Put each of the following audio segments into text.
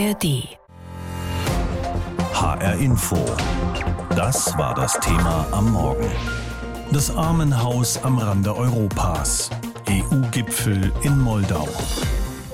ARD. HR Info. Das war das Thema am Morgen. Das Armenhaus am Rande Europas. EU-Gipfel in Moldau.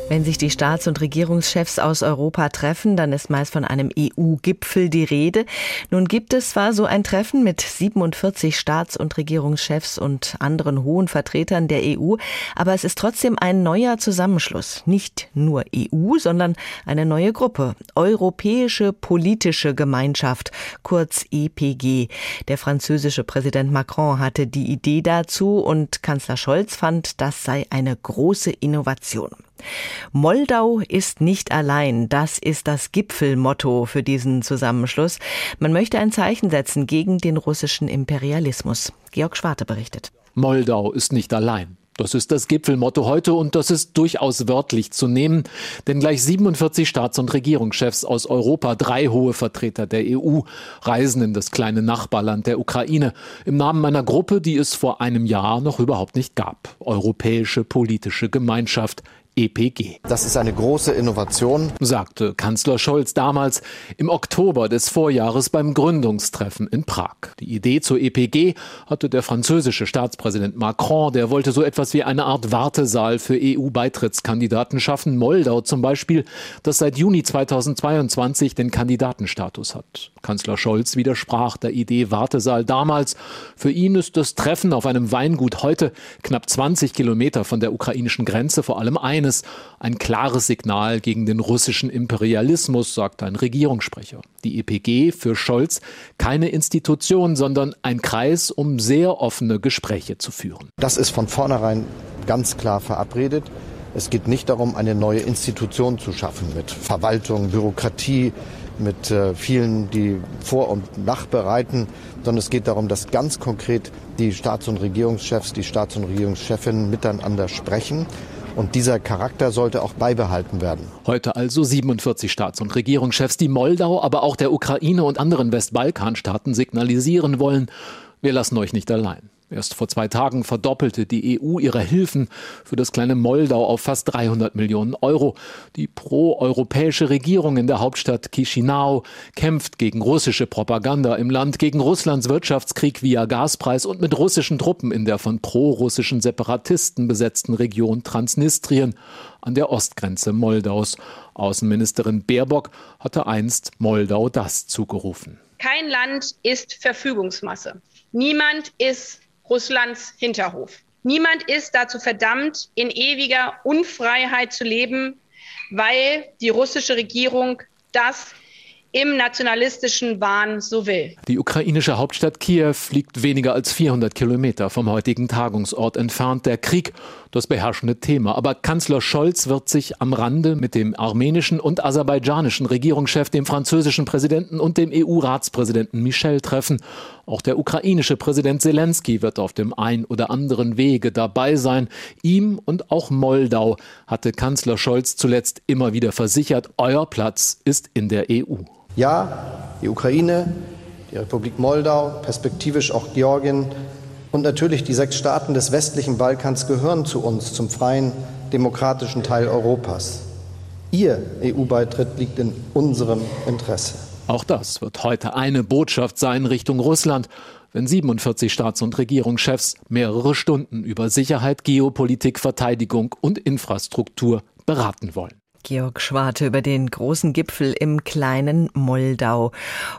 Wenn sich die Staats- und Regierungschefs aus Europa treffen, dann ist meist von einem EU-Gipfel die Rede. Nun gibt es zwar so ein Treffen mit 47 Staats- und Regierungschefs und anderen hohen Vertretern der EU, aber es ist trotzdem ein neuer Zusammenschluss. Nicht nur EU, sondern eine neue Gruppe. Europäische Politische Gemeinschaft, kurz EPG. Der französische Präsident Macron hatte die Idee dazu und Kanzler Scholz fand, das sei eine große Innovation. Moldau ist nicht allein. Das ist das Gipfelmotto für diesen Zusammenschluss. Man möchte ein Zeichen setzen gegen den russischen Imperialismus. Georg Schwarte berichtet. Moldau ist nicht allein. Das ist das Gipfelmotto heute und das ist durchaus wörtlich zu nehmen, denn gleich 47 Staats- und Regierungschefs aus Europa, drei hohe Vertreter der EU, reisen in das kleine Nachbarland der Ukraine im Namen einer Gruppe, die es vor einem Jahr noch überhaupt nicht gab. Europäische Politische Gemeinschaft, EPG. Das ist eine große Innovation, sagte Kanzler Scholz damals im Oktober des Vorjahres beim Gründungstreffen in Prag. Die Idee zur EPG hatte der französische Staatspräsident Macron, der wollte so etwas wie eine Art Wartesaal für EU-Beitrittskandidaten schaffen. Moldau zum Beispiel, das seit Juni 2022 den Kandidatenstatus hat. Kanzler Scholz widersprach der Idee Wartesaal damals. Für ihn ist das Treffen auf einem Weingut heute, knapp 20 Kilometer von der ukrainischen Grenze, vor allem ein eines, ein klares Signal gegen den russischen Imperialismus, sagt ein Regierungssprecher. Die EPG für Scholz keine Institution, sondern ein Kreis, um sehr offene Gespräche zu führen. Das ist von vornherein ganz klar verabredet. Es geht nicht darum, eine neue Institution zu schaffen mit Verwaltung, Bürokratie, mit äh, vielen, die vor- und nachbereiten, sondern es geht darum, dass ganz konkret die Staats- und Regierungschefs, die Staats- und Regierungschefinnen miteinander sprechen und dieser Charakter sollte auch beibehalten werden. Heute also 47 Staats- und Regierungschefs, die Moldau, aber auch der Ukraine und anderen Westbalkanstaaten signalisieren wollen, wir lassen euch nicht allein. Erst vor zwei Tagen verdoppelte die EU ihre Hilfen für das kleine Moldau auf fast 300 Millionen Euro. Die pro-europäische Regierung in der Hauptstadt Chisinau kämpft gegen russische Propaganda im Land, gegen Russlands Wirtschaftskrieg via Gaspreis und mit russischen Truppen in der von pro-russischen Separatisten besetzten Region Transnistrien an der Ostgrenze Moldaus. Außenministerin Baerbock hatte einst Moldau das zugerufen. Kein Land ist Verfügungsmasse. Niemand ist Russlands Hinterhof. Niemand ist dazu verdammt, in ewiger Unfreiheit zu leben, weil die russische Regierung das im nationalistischen Wahn so will. Die ukrainische Hauptstadt Kiew liegt weniger als 400 Kilometer vom heutigen Tagungsort entfernt. Der Krieg, das beherrschende Thema. Aber Kanzler Scholz wird sich am Rande mit dem armenischen und aserbaidschanischen Regierungschef, dem französischen Präsidenten und dem EU-Ratspräsidenten Michel treffen. Auch der ukrainische Präsident Zelensky wird auf dem ein oder anderen Wege dabei sein. Ihm und auch Moldau hatte Kanzler Scholz zuletzt immer wieder versichert, euer Platz ist in der EU. Ja, die Ukraine, die Republik Moldau, perspektivisch auch Georgien und natürlich die sechs Staaten des westlichen Balkans gehören zu uns, zum freien, demokratischen Teil Europas. Ihr EU-Beitritt liegt in unserem Interesse. Auch das wird heute eine Botschaft sein Richtung Russland, wenn 47 Staats- und Regierungschefs mehrere Stunden über Sicherheit, Geopolitik, Verteidigung und Infrastruktur beraten wollen. Georg Schwarte über den großen Gipfel im kleinen Moldau.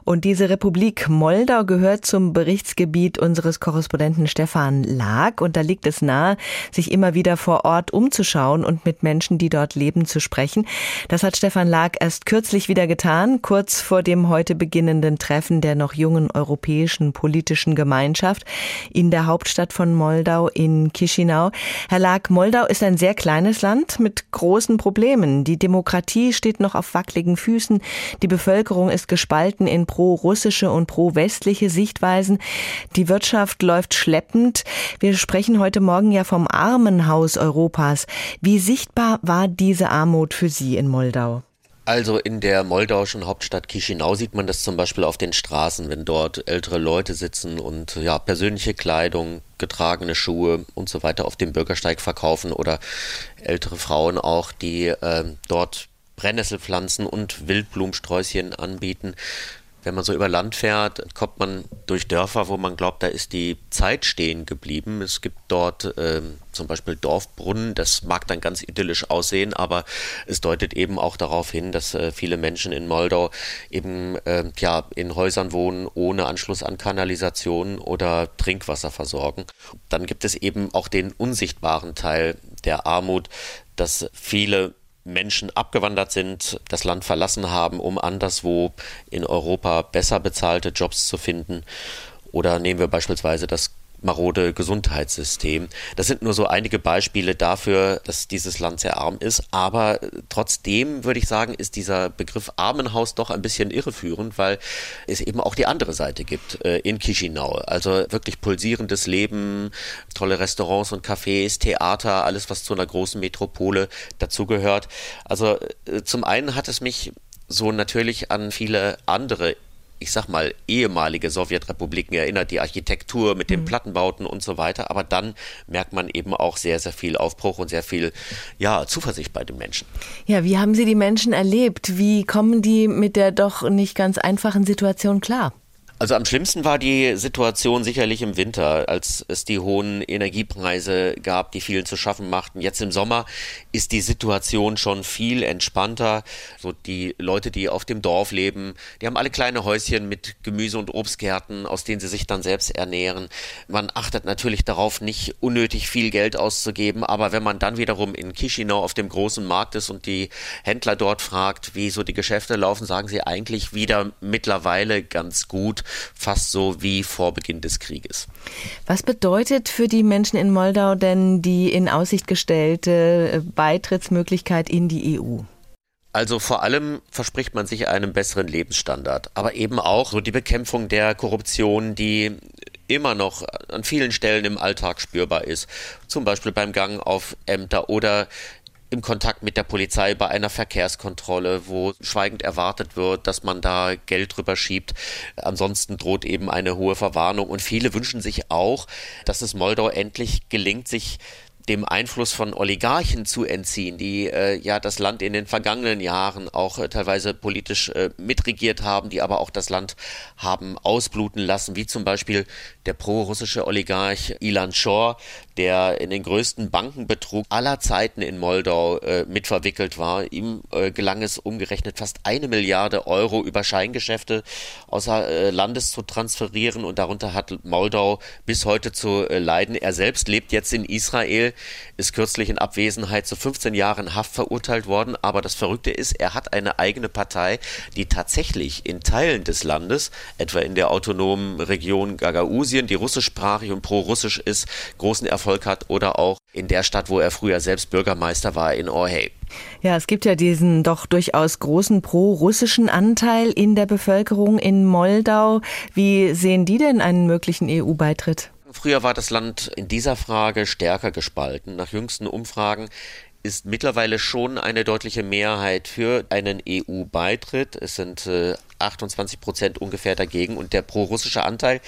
Und diese Republik Moldau gehört zum Berichtsgebiet unseres Korrespondenten Stefan Lag. Und da liegt es nahe, sich immer wieder vor Ort umzuschauen und mit Menschen, die dort leben, zu sprechen. Das hat Stefan Lag erst kürzlich wieder getan, kurz vor dem heute beginnenden Treffen der noch jungen europäischen politischen Gemeinschaft in der Hauptstadt von Moldau in Chisinau. Herr Lag, Moldau ist ein sehr kleines Land mit großen Problemen. Die Demokratie steht noch auf wackeligen Füßen. Die Bevölkerung ist gespalten in pro-russische und pro-westliche Sichtweisen. Die Wirtschaft läuft schleppend. Wir sprechen heute Morgen ja vom Armenhaus Europas. Wie sichtbar war diese Armut für Sie in Moldau? Also in der moldauischen Hauptstadt Chisinau sieht man das zum Beispiel auf den Straßen, wenn dort ältere Leute sitzen und ja persönliche Kleidung, getragene Schuhe und so weiter auf dem Bürgersteig verkaufen oder ältere Frauen auch, die äh, dort Brennnesselpflanzen und Wildblumensträußchen anbieten. Wenn man so über Land fährt, kommt man durch Dörfer, wo man glaubt, da ist die Zeit stehen geblieben. Es gibt dort ähm, zum Beispiel Dorfbrunnen. Das mag dann ganz idyllisch aussehen, aber es deutet eben auch darauf hin, dass äh, viele Menschen in Moldau eben äh, ja, in Häusern wohnen ohne Anschluss an Kanalisation oder Trinkwasserversorgung. Dann gibt es eben auch den unsichtbaren Teil der Armut, dass viele Menschen abgewandert sind, das Land verlassen haben, um anderswo in Europa besser bezahlte Jobs zu finden. Oder nehmen wir beispielsweise das marode Gesundheitssystem. Das sind nur so einige Beispiele dafür, dass dieses Land sehr arm ist. Aber trotzdem würde ich sagen, ist dieser Begriff Armenhaus doch ein bisschen irreführend, weil es eben auch die andere Seite gibt äh, in Chisinau. Also wirklich pulsierendes Leben, tolle Restaurants und Cafés, Theater, alles, was zu einer großen Metropole dazugehört. Also äh, zum einen hat es mich so natürlich an viele andere ich sag mal, ehemalige Sowjetrepubliken erinnert, die Architektur mit den mhm. Plattenbauten und so weiter. Aber dann merkt man eben auch sehr, sehr viel Aufbruch und sehr viel, ja, Zuversicht bei den Menschen. Ja, wie haben Sie die Menschen erlebt? Wie kommen die mit der doch nicht ganz einfachen Situation klar? Also am schlimmsten war die Situation sicherlich im Winter, als es die hohen Energiepreise gab, die vielen zu schaffen machten. Jetzt im Sommer ist die Situation schon viel entspannter. So die Leute, die auf dem Dorf leben, die haben alle kleine Häuschen mit Gemüse und Obstgärten, aus denen sie sich dann selbst ernähren. Man achtet natürlich darauf, nicht unnötig viel Geld auszugeben, aber wenn man dann wiederum in Chisinau auf dem großen Markt ist und die Händler dort fragt, wie so die Geschäfte laufen, sagen sie eigentlich wieder mittlerweile ganz gut fast so wie vor Beginn des Krieges. Was bedeutet für die Menschen in Moldau denn die in Aussicht gestellte äh, Beitrittsmöglichkeit in die EU? Also vor allem verspricht man sich einen besseren Lebensstandard, aber eben auch so die Bekämpfung der Korruption, die immer noch an vielen Stellen im Alltag spürbar ist. Zum Beispiel beim Gang auf Ämter oder im Kontakt mit der Polizei bei einer Verkehrskontrolle, wo schweigend erwartet wird, dass man da Geld drüber schiebt. Ansonsten droht eben eine hohe Verwarnung. Und viele wünschen sich auch, dass es Moldau endlich gelingt, sich dem Einfluss von Oligarchen zu entziehen, die äh, ja das Land in den vergangenen Jahren auch äh, teilweise politisch äh, mitregiert haben, die aber auch das Land haben ausbluten lassen, wie zum Beispiel der pro-russische Oligarch Ilan Shor, der in den größten Bankenbetrug aller Zeiten in Moldau äh, mitverwickelt war. Ihm äh, gelang es umgerechnet fast eine Milliarde Euro über Scheingeschäfte außer äh, Landes zu transferieren und darunter hat Moldau bis heute zu äh, leiden. Er selbst lebt jetzt in Israel ist kürzlich in Abwesenheit zu 15 Jahren Haft verurteilt worden. Aber das Verrückte ist, er hat eine eigene Partei, die tatsächlich in Teilen des Landes, etwa in der autonomen Region Gagausien, die russischsprachig und pro-russisch ist, großen Erfolg hat oder auch in der Stadt, wo er früher selbst Bürgermeister war, in Orhei. Ja, es gibt ja diesen doch durchaus großen pro-russischen Anteil in der Bevölkerung in Moldau. Wie sehen die denn einen möglichen EU-Beitritt? Früher war das Land in dieser Frage stärker gespalten. Nach jüngsten Umfragen ist mittlerweile schon eine deutliche Mehrheit für einen EU-Beitritt. Es sind äh, 28 Prozent ungefähr dagegen und der pro-russische Anteil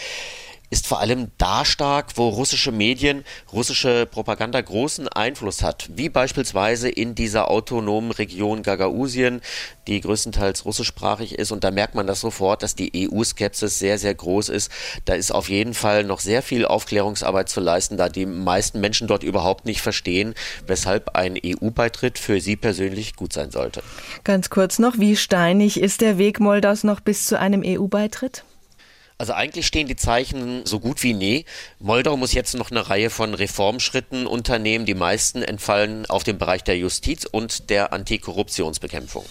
ist vor allem da stark, wo russische Medien, russische Propaganda großen Einfluss hat, wie beispielsweise in dieser autonomen Region Gagausien, die größtenteils russischsprachig ist. Und da merkt man das sofort, dass die EU-Skepsis sehr, sehr groß ist. Da ist auf jeden Fall noch sehr viel Aufklärungsarbeit zu leisten, da die meisten Menschen dort überhaupt nicht verstehen, weshalb ein EU-Beitritt für sie persönlich gut sein sollte. Ganz kurz noch, wie steinig ist der Weg Moldaus noch bis zu einem EU-Beitritt? Also eigentlich stehen die Zeichen so gut wie nie. Moldau muss jetzt noch eine Reihe von Reformschritten unternehmen. Die meisten entfallen auf den Bereich der Justiz und der Antikorruptionsbekämpfung.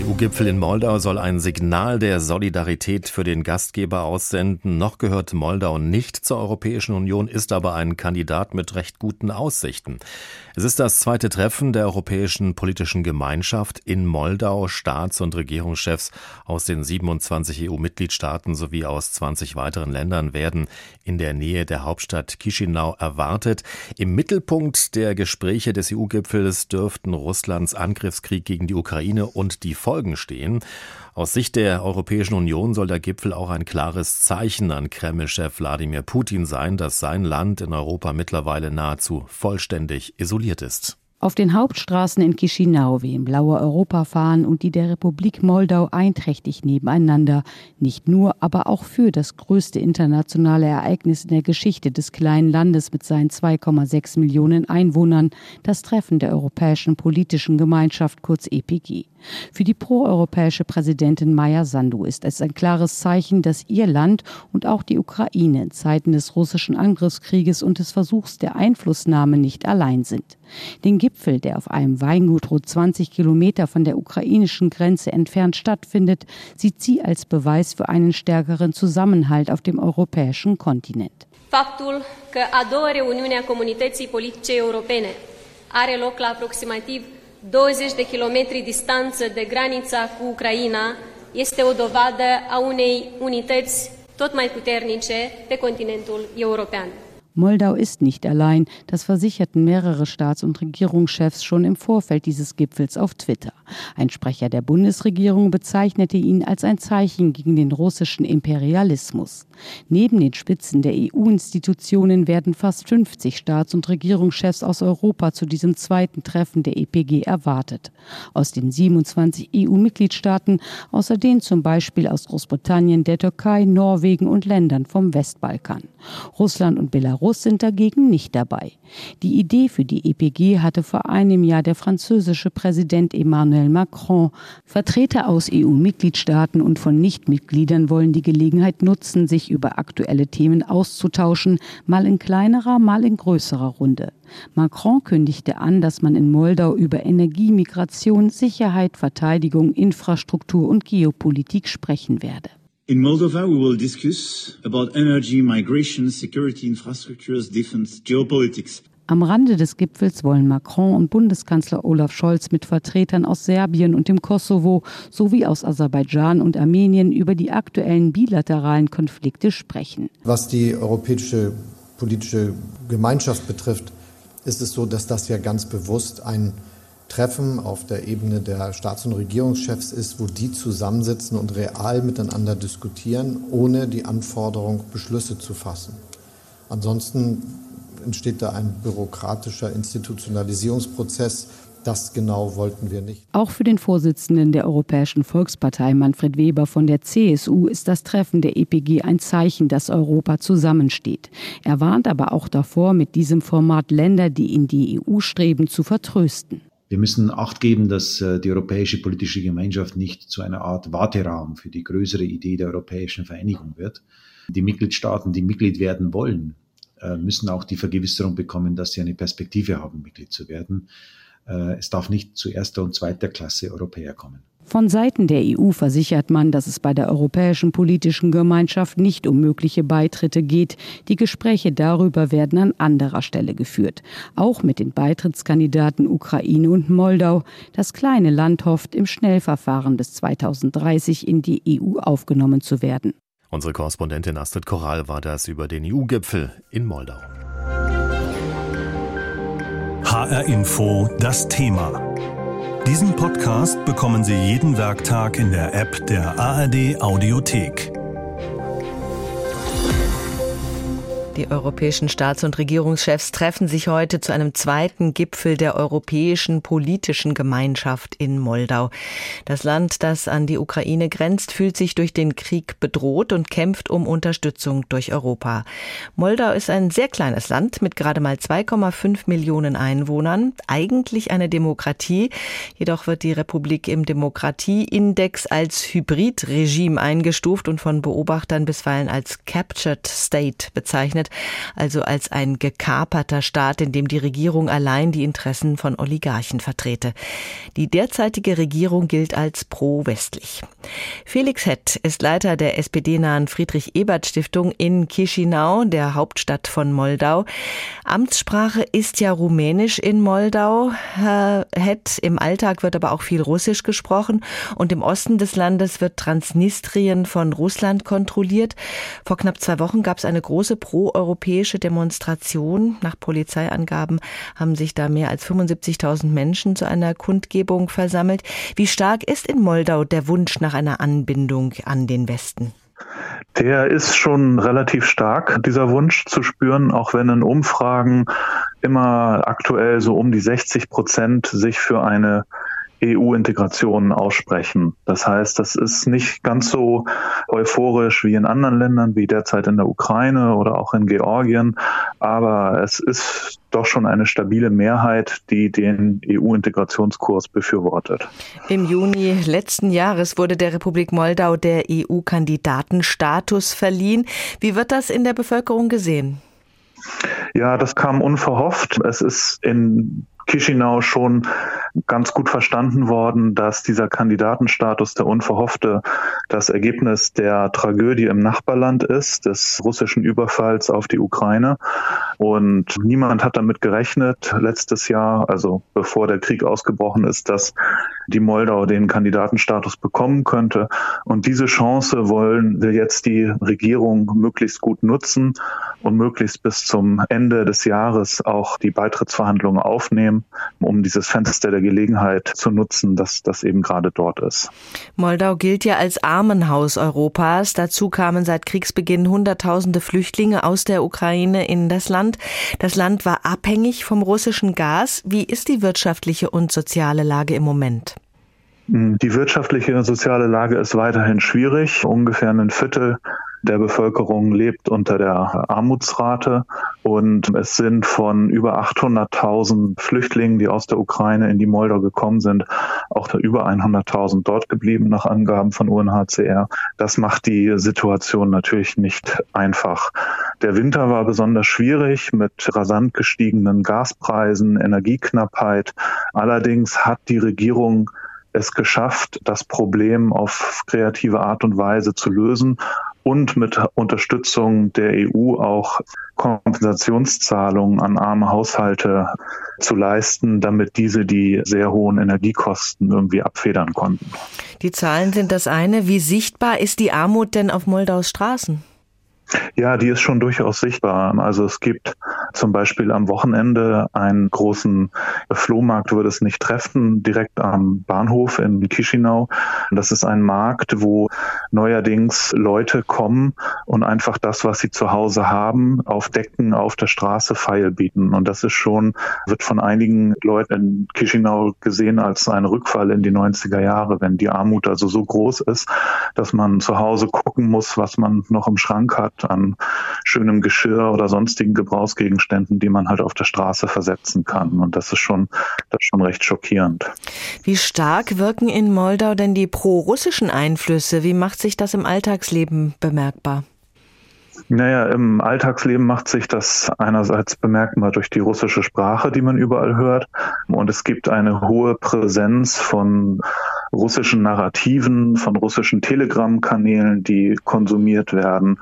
EU-Gipfel in Moldau soll ein Signal der Solidarität für den Gastgeber aussenden. Noch gehört Moldau nicht zur Europäischen Union, ist aber ein Kandidat mit recht guten Aussichten. Es ist das zweite Treffen der Europäischen Politischen Gemeinschaft in Moldau. Staats- und Regierungschefs aus den 27 EU-Mitgliedstaaten sowie aus 20 weiteren Ländern werden in der Nähe der Hauptstadt Chisinau erwartet. Im Mittelpunkt der Gespräche des EU-Gipfels dürften Russlands Angriffskrieg gegen die Ukraine und die Folgen stehen. Aus Sicht der Europäischen Union soll der Gipfel auch ein klares Zeichen an Kreml-Chef Wladimir Putin sein, dass sein Land in Europa mittlerweile nahezu vollständig isoliert ist. Auf den Hauptstraßen in Chisinau wehen blaue Europafahnen und die der Republik Moldau einträchtig nebeneinander, nicht nur, aber auch für das größte internationale Ereignis in der Geschichte des kleinen Landes mit seinen 2,6 Millionen Einwohnern, das Treffen der Europäischen Politischen Gemeinschaft kurz EPG. Für die proeuropäische Präsidentin Maya Sandu ist es ein klares Zeichen, dass ihr Land und auch die Ukraine in Zeiten des russischen Angriffskrieges und des Versuchs der Einflussnahme nicht allein sind. Den Gipfel, der auf einem Weingut rund 20 Kilometer von der ukrainischen Grenze entfernt stattfindet, sieht sie als Beweis für einen stärkeren Zusammenhalt auf dem europäischen Kontinent. Faptul că a doua reuniune a comunității politice europene are loc la aproximativ 20 de kilometri distanță de granița cu Ucraina este o dovadă a unei unități tot mai puternice pe continentul european. Moldau ist nicht allein, das versicherten mehrere Staats- und Regierungschefs schon im Vorfeld dieses Gipfels auf Twitter. Ein Sprecher der Bundesregierung bezeichnete ihn als ein Zeichen gegen den russischen Imperialismus. Neben den Spitzen der EU-Institutionen werden fast 50 Staats- und Regierungschefs aus Europa zu diesem zweiten Treffen der EPG erwartet. Aus den 27 EU-Mitgliedstaaten, außer denen zum Beispiel aus Großbritannien, der Türkei, Norwegen und Ländern vom Westbalkan. Russland und Belarus Belarus sind dagegen nicht dabei. Die Idee für die EPG hatte vor einem Jahr der französische Präsident Emmanuel Macron. Vertreter aus EU-Mitgliedstaaten und von Nichtmitgliedern wollen die Gelegenheit nutzen, sich über aktuelle Themen auszutauschen, mal in kleinerer, mal in größerer Runde. Macron kündigte an, dass man in Moldau über Energie, Migration, Sicherheit, Verteidigung, Infrastruktur und Geopolitik sprechen werde. In Moldova, we will discuss about energy, migration, security infrastructures, defense, geopolitics. Am Rande des Gipfels wollen Macron und Bundeskanzler Olaf Scholz mit Vertretern aus Serbien und dem Kosovo sowie aus Aserbaidschan und Armenien über die aktuellen bilateralen Konflikte sprechen. Was die europäische politische Gemeinschaft betrifft, ist es so, dass das ja ganz bewusst ein Treffen auf der Ebene der Staats- und Regierungschefs ist, wo die zusammensitzen und real miteinander diskutieren, ohne die Anforderung, Beschlüsse zu fassen. Ansonsten entsteht da ein bürokratischer Institutionalisierungsprozess. Das genau wollten wir nicht. Auch für den Vorsitzenden der Europäischen Volkspartei, Manfred Weber von der CSU, ist das Treffen der EPG ein Zeichen, dass Europa zusammensteht. Er warnt aber auch davor, mit diesem Format Länder, die in die EU streben, zu vertrösten. Wir müssen Acht geben, dass äh, die europäische politische Gemeinschaft nicht zu einer Art Warteraum für die größere Idee der europäischen Vereinigung wird. Die Mitgliedstaaten, die Mitglied werden wollen, äh, müssen auch die Vergewisserung bekommen, dass sie eine Perspektive haben, Mitglied zu werden. Äh, es darf nicht zu erster und zweiter Klasse Europäer kommen. Von Seiten der EU versichert man, dass es bei der Europäischen Politischen Gemeinschaft nicht um mögliche Beitritte geht. Die Gespräche darüber werden an anderer Stelle geführt. Auch mit den Beitrittskandidaten Ukraine und Moldau. Das kleine Land hofft, im Schnellverfahren bis 2030 in die EU aufgenommen zu werden. Unsere Korrespondentin Astrid Korall war das über den EU-Gipfel in Moldau. HR Info, das Thema. Diesen Podcast bekommen Sie jeden Werktag in der App der ARD Audiothek. Die europäischen Staats- und Regierungschefs treffen sich heute zu einem zweiten Gipfel der europäischen politischen Gemeinschaft in Moldau. Das Land, das an die Ukraine grenzt, fühlt sich durch den Krieg bedroht und kämpft um Unterstützung durch Europa. Moldau ist ein sehr kleines Land mit gerade mal 2,5 Millionen Einwohnern, eigentlich eine Demokratie. Jedoch wird die Republik im Demokratieindex als Hybridregime eingestuft und von Beobachtern bisweilen als Captured State bezeichnet also als ein gekaperter Staat, in dem die Regierung allein die Interessen von Oligarchen vertrete. Die derzeitige Regierung gilt als pro-westlich. Felix Hett ist Leiter der SPD-nahen Friedrich-Ebert-Stiftung in Chisinau, der Hauptstadt von Moldau. Amtssprache ist ja Rumänisch in Moldau. Herr Hett, im Alltag wird aber auch viel Russisch gesprochen und im Osten des Landes wird Transnistrien von Russland kontrolliert. Vor knapp zwei Wochen gab es eine große pro europäische Demonstration. Nach Polizeiangaben haben sich da mehr als 75.000 Menschen zu einer Kundgebung versammelt. Wie stark ist in Moldau der Wunsch nach einer Anbindung an den Westen? Der ist schon relativ stark, dieser Wunsch zu spüren, auch wenn in Umfragen immer aktuell so um die 60 Prozent sich für eine EU-Integration aussprechen. Das heißt, das ist nicht ganz so euphorisch wie in anderen Ländern, wie derzeit in der Ukraine oder auch in Georgien, aber es ist doch schon eine stabile Mehrheit, die den EU-Integrationskurs befürwortet. Im Juni letzten Jahres wurde der Republik Moldau der EU-Kandidatenstatus verliehen. Wie wird das in der Bevölkerung gesehen? Ja, das kam unverhofft. Es ist in Chisinau schon ganz gut verstanden worden, dass dieser Kandidatenstatus der unverhoffte das Ergebnis der Tragödie im Nachbarland ist, des russischen Überfalls auf die Ukraine. Und niemand hat damit gerechnet letztes Jahr, also bevor der Krieg ausgebrochen ist, dass die Moldau den Kandidatenstatus bekommen könnte. Und diese Chance wollen wir jetzt die Regierung möglichst gut nutzen und möglichst bis zum Ende des Jahres auch die Beitrittsverhandlungen aufnehmen, um dieses Fenster der Gelegenheit zu nutzen, dass das eben gerade dort ist. Moldau gilt ja als Armenhaus Europas. Dazu kamen seit Kriegsbeginn Hunderttausende Flüchtlinge aus der Ukraine in das Land. Das Land war abhängig vom russischen Gas. Wie ist die wirtschaftliche und soziale Lage im Moment? Die wirtschaftliche und soziale Lage ist weiterhin schwierig. Ungefähr ein Viertel der Bevölkerung lebt unter der Armutsrate und es sind von über 800.000 Flüchtlingen, die aus der Ukraine in die Moldau gekommen sind, auch über 100.000 dort geblieben nach Angaben von UNHCR. Das macht die Situation natürlich nicht einfach. Der Winter war besonders schwierig mit rasant gestiegenen Gaspreisen, Energieknappheit. Allerdings hat die Regierung es geschafft, das Problem auf kreative Art und Weise zu lösen und mit Unterstützung der EU auch Kompensationszahlungen an arme Haushalte zu leisten, damit diese die sehr hohen Energiekosten irgendwie abfedern konnten. Die Zahlen sind das eine. Wie sichtbar ist die Armut denn auf Moldaus Straßen? Ja, die ist schon durchaus sichtbar. Also es gibt zum Beispiel am Wochenende einen großen Flohmarkt, würde es nicht treffen, direkt am Bahnhof in Chisinau. Das ist ein Markt, wo neuerdings Leute kommen und einfach das, was sie zu Hause haben, auf Decken auf der Straße feil bieten. Und das ist schon, wird von einigen Leuten in Chisinau gesehen als ein Rückfall in die 90er Jahre, wenn die Armut also so groß ist, dass man zu Hause gucken muss, was man noch im Schrank hat an schönem Geschirr oder sonstigen Gebrauchsgegenständen, die man halt auf der Straße versetzen kann. Und das ist schon, das ist schon recht schockierend. Wie stark wirken in Moldau denn die pro-russischen Einflüsse? Wie macht sich das im Alltagsleben bemerkbar? Naja, im Alltagsleben macht sich das einerseits bemerkbar durch die russische Sprache, die man überall hört. Und es gibt eine hohe Präsenz von russischen Narrativen, von russischen Telegram-Kanälen, die konsumiert werden.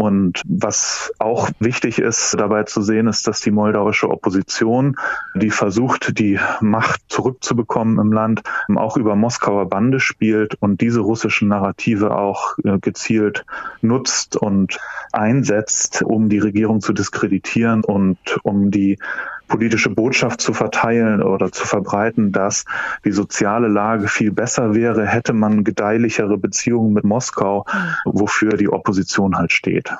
Und was auch wichtig ist dabei zu sehen, ist, dass die moldauische Opposition, die versucht, die Macht zurückzubekommen im Land, auch über Moskauer Bande spielt und diese russischen Narrative auch äh, gezielt nutzt und einsetzt, um die Regierung zu diskreditieren und um die politische Botschaft zu verteilen oder zu verbreiten, dass die soziale Lage viel besser wäre, hätte man gedeihlichere Beziehungen mit Moskau, wofür die Opposition halt steht.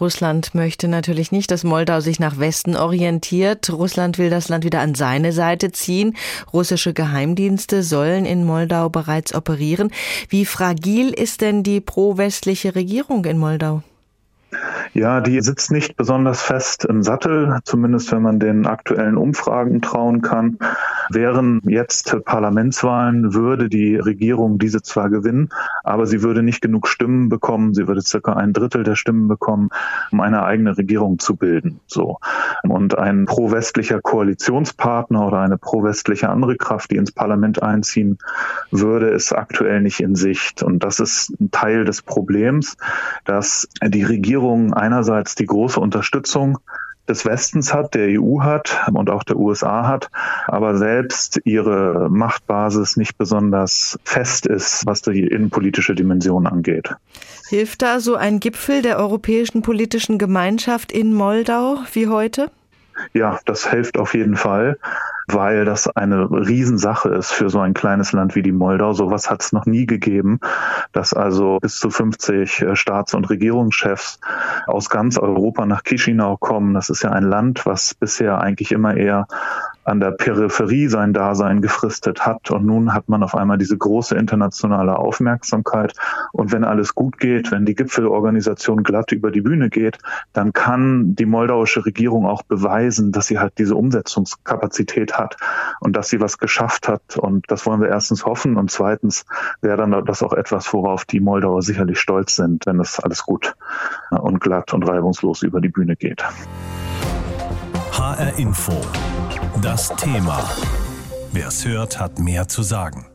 Russland möchte natürlich nicht, dass Moldau sich nach Westen orientiert. Russland will das Land wieder an seine Seite ziehen. Russische Geheimdienste sollen in Moldau bereits operieren. Wie fragil ist denn die pro-westliche Regierung in Moldau? Ja, die sitzt nicht besonders fest im Sattel, zumindest wenn man den aktuellen Umfragen trauen kann. Wären jetzt Parlamentswahlen, würde die Regierung diese zwar gewinnen, aber sie würde nicht genug Stimmen bekommen. Sie würde circa ein Drittel der Stimmen bekommen, um eine eigene Regierung zu bilden. So. Und ein pro-westlicher Koalitionspartner oder eine pro-westliche andere Kraft, die ins Parlament einziehen würde, ist aktuell nicht in Sicht. Und das ist ein Teil des Problems, dass die Regierung einerseits die große Unterstützung des Westens hat, der EU hat und auch der USA hat, aber selbst ihre Machtbasis nicht besonders fest ist, was die innenpolitische Dimension angeht. Hilft da so ein Gipfel der Europäischen Politischen Gemeinschaft in Moldau wie heute? Ja, das hilft auf jeden Fall. Weil das eine Riesensache ist für so ein kleines Land wie die Moldau. Sowas hat es noch nie gegeben, dass also bis zu 50 äh, Staats- und Regierungschefs aus ganz Europa nach Chisinau kommen. Das ist ja ein Land, was bisher eigentlich immer eher an der Peripherie sein Dasein gefristet hat. Und nun hat man auf einmal diese große internationale Aufmerksamkeit. Und wenn alles gut geht, wenn die Gipfelorganisation glatt über die Bühne geht, dann kann die moldauische Regierung auch beweisen, dass sie halt diese Umsetzungskapazität hat und dass sie was geschafft hat. Und das wollen wir erstens hoffen. Und zweitens wäre dann das auch etwas, worauf die Moldauer sicherlich stolz sind, wenn das alles gut und glatt und reibungslos über die Bühne geht. HR Info. Das Thema. Wer es hört, hat mehr zu sagen.